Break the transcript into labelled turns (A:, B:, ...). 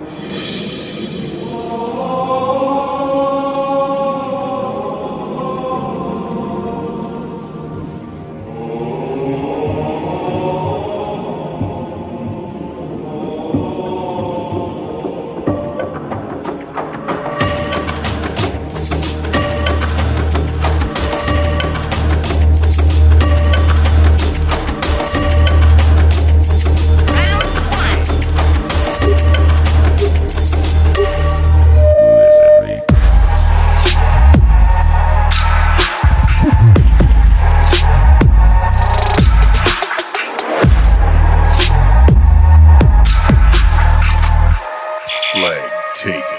A: Thank you. take.